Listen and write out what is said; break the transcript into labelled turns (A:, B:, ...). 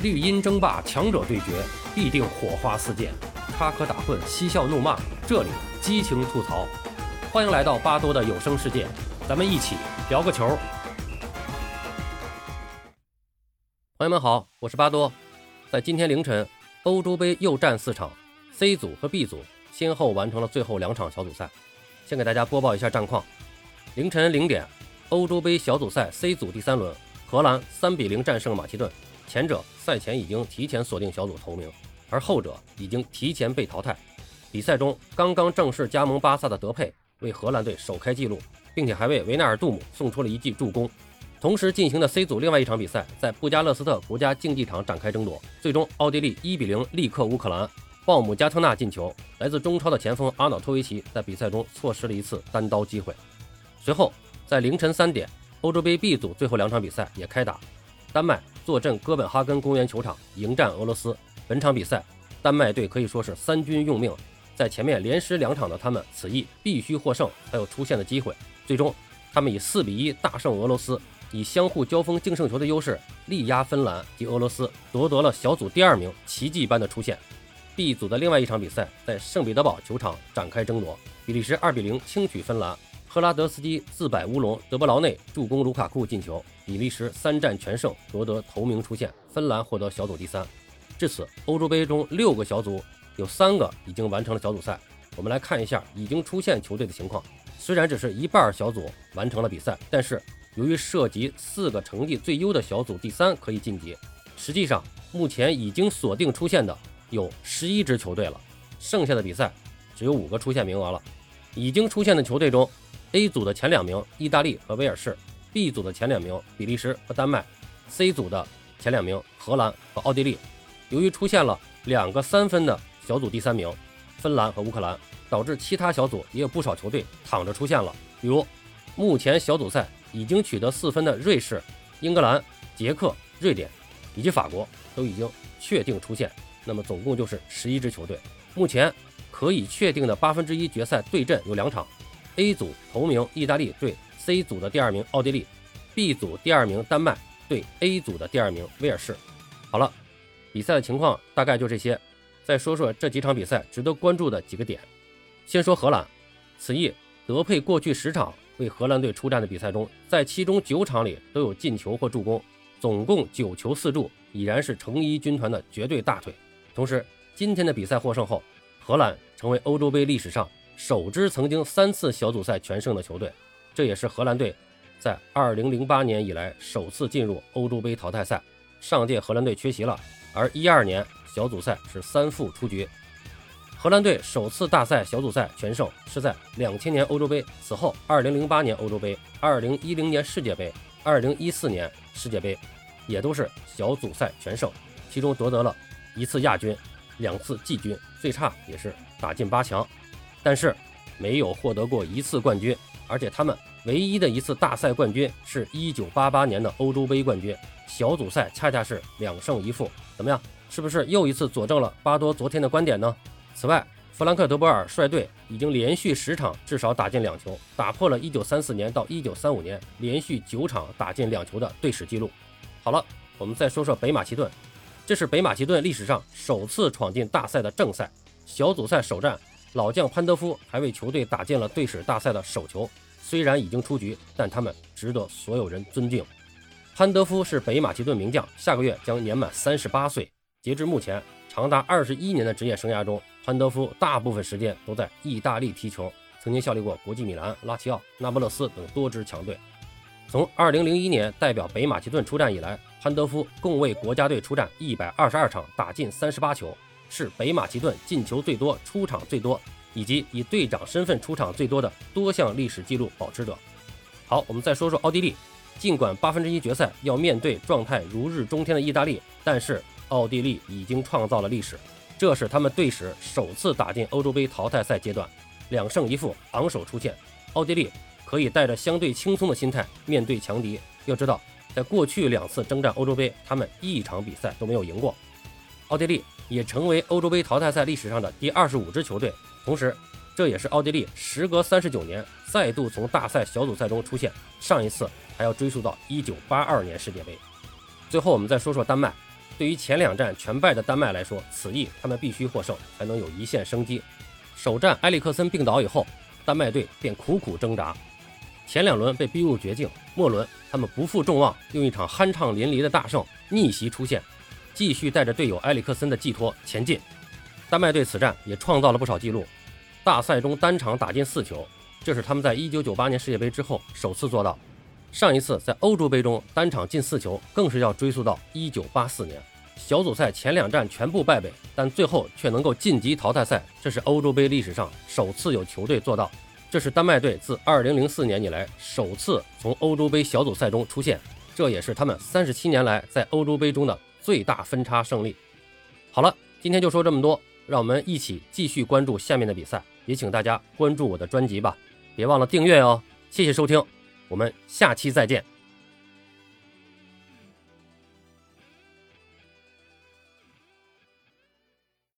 A: 绿茵争霸，强者对决，必定火花四溅；插科打诨，嬉笑怒骂，这里激情吐槽。欢迎来到巴多的有声世界，咱们一起聊个球。朋友们好，我是巴多。在今天凌晨，欧洲杯又战四场，C 组和 B 组先后完成了最后两场小组赛。先给大家播报一下战况：凌晨零点，欧洲杯小组赛 C 组第三轮，荷兰三比零战胜马其顿。前者赛前已经提前锁定小组头名，而后者已经提前被淘汰。比赛中刚刚正式加盟巴萨的德佩为荷兰队首开纪录，并且还为维纳尔杜姆送出了一记助攻。同时进行的 C 组另外一场比赛在布加勒斯特国家竞技场展开争夺，最终奥地利一比零力克乌克兰，鲍姆加特纳进球。来自中超的前锋阿瑙托维奇在比赛中错失了一次单刀机会。随后在凌晨三点，欧洲杯 B 组最后两场比赛也开打，丹麦。坐镇哥本哈根公园球场迎战俄罗斯。本场比赛，丹麦队可以说是三军用命，在前面连失两场的他们，此役必须获胜才有出线的机会。最终，他们以四比一大胜俄罗斯，以相互交锋净胜球的优势力压芬兰及俄罗斯，夺得了小组第二名，奇迹般的出线。B 组的另外一场比赛在圣彼得堡球场展开争夺，比利时二比零轻取芬兰。赫拉德斯基自摆乌龙，德布劳内助攻卢卡库进球，比利时三战全胜夺得头名出线，芬兰获得小组第三。至此，欧洲杯中六个小组有三个已经完成了小组赛。我们来看一下已经出现球队的情况。虽然只是一半小组完成了比赛，但是由于涉及四个成绩最优的小组第三可以晋级，实际上目前已经锁定出线的有十一支球队了，剩下的比赛只有五个出线名额了。已经出现的球队中。A 组的前两名意大利和威尔士，B 组的前两名比利时和丹麦，C 组的前两名荷兰和奥地利。由于出现了两个三分的小组第三名，芬兰和乌克兰，导致其他小组也有不少球队躺着出现了。比如，目前小组赛已经取得四分的瑞士、英格兰、捷克、瑞典以及法国都已经确定出线。那么总共就是十一支球队。目前可以确定的八分之一决赛对阵有两场。A 组头名意大利对 C 组的第二名奥地利，B 组第二名丹麦对 A 组的第二名威尔士。好了，比赛的情况大概就这些。再说说这几场比赛值得关注的几个点。先说荷兰，此役德佩过去十场为荷兰队出战的比赛中，在其中九场里都有进球或助攻，总共九球四助，已然是橙衣军团的绝对大腿。同时，今天的比赛获胜后，荷兰成为欧洲杯历史上。首支曾经三次小组赛全胜的球队，这也是荷兰队在2008年以来首次进入欧洲杯淘汰赛。上届荷兰队缺席了，而12年小组赛是三负出局。荷兰队首次大赛小组赛全胜是在2000年欧洲杯，此后2008年欧洲杯、2010年世界杯、2014年世界杯也都是小组赛全胜，其中夺得了一次亚军、两次季军，最差也是打进八强。但是没有获得过一次冠军，而且他们唯一的一次大赛冠军是一九八八年的欧洲杯冠军，小组赛恰恰是两胜一负。怎么样？是不是又一次佐证了巴多昨天的观点呢？此外，弗兰克·德波尔率队已经连续十场至少打进两球，打破了一九三四年到一九三五年连续九场打进两球的队史记录。好了，我们再说说北马其顿，这是北马其顿历史上首次闯进大赛的正赛，小组赛首战。老将潘德夫还为球队打进了队史大赛的首球，虽然已经出局，但他们值得所有人尊敬。潘德夫是北马其顿名将，下个月将年满三十八岁。截至目前，长达二十一年的职业生涯中，潘德夫大部分时间都在意大利踢球，曾经效力过国际米兰、拉齐奥、那不勒斯等多支强队。从二零零一年代表北马其顿出战以来，潘德夫共为国家队出战一百二十二场，打进三十八球。是北马其顿进球最多、出场最多，以及以队长身份出场最多的多项历史纪录保持者。好，我们再说说奥地利。尽管八分之一决赛要面对状态如日中天的意大利，但是奥地利已经创造了历史，这是他们队史首次打进欧洲杯淘汰赛阶段，两胜一负，昂首出线。奥地利可以带着相对轻松的心态面对强敌。要知道，在过去两次征战欧洲杯，他们一场比赛都没有赢过。奥地利。也成为欧洲杯淘汰赛历史上的第二十五支球队，同时，这也是奥地利时隔三十九年再度从大赛小组赛中出现，上一次还要追溯到一九八二年世界杯。最后，我们再说说丹麦，对于前两战全败的丹麦来说，此役他们必须获胜，才能有一线生机。首战埃里克森病倒以后，丹麦队便苦苦挣扎，前两轮被逼入绝境，末轮他们不负众望，用一场酣畅淋漓的大胜逆袭出线，继续带着队友埃里克森的寄托前进。丹麦队此战也创造了不少记录，大赛中单场打进四球，这是他们在1998年世界杯之后首次做到。上一次在欧洲杯中单场进四球，更是要追溯到1984年。小组赛前两战全部败北，但最后却能够晋级淘汰赛，这是欧洲杯历史上首次有球队做到。这是丹麦队自2004年以来首次从欧洲杯小组赛中出现，这也是他们37年来在欧洲杯中的最大分差胜利。好了，今天就说这么多，让我们一起继续关注下面的比赛，也请大家关注我的专辑吧，别忘了订阅哦。谢谢收听。我们下期再见。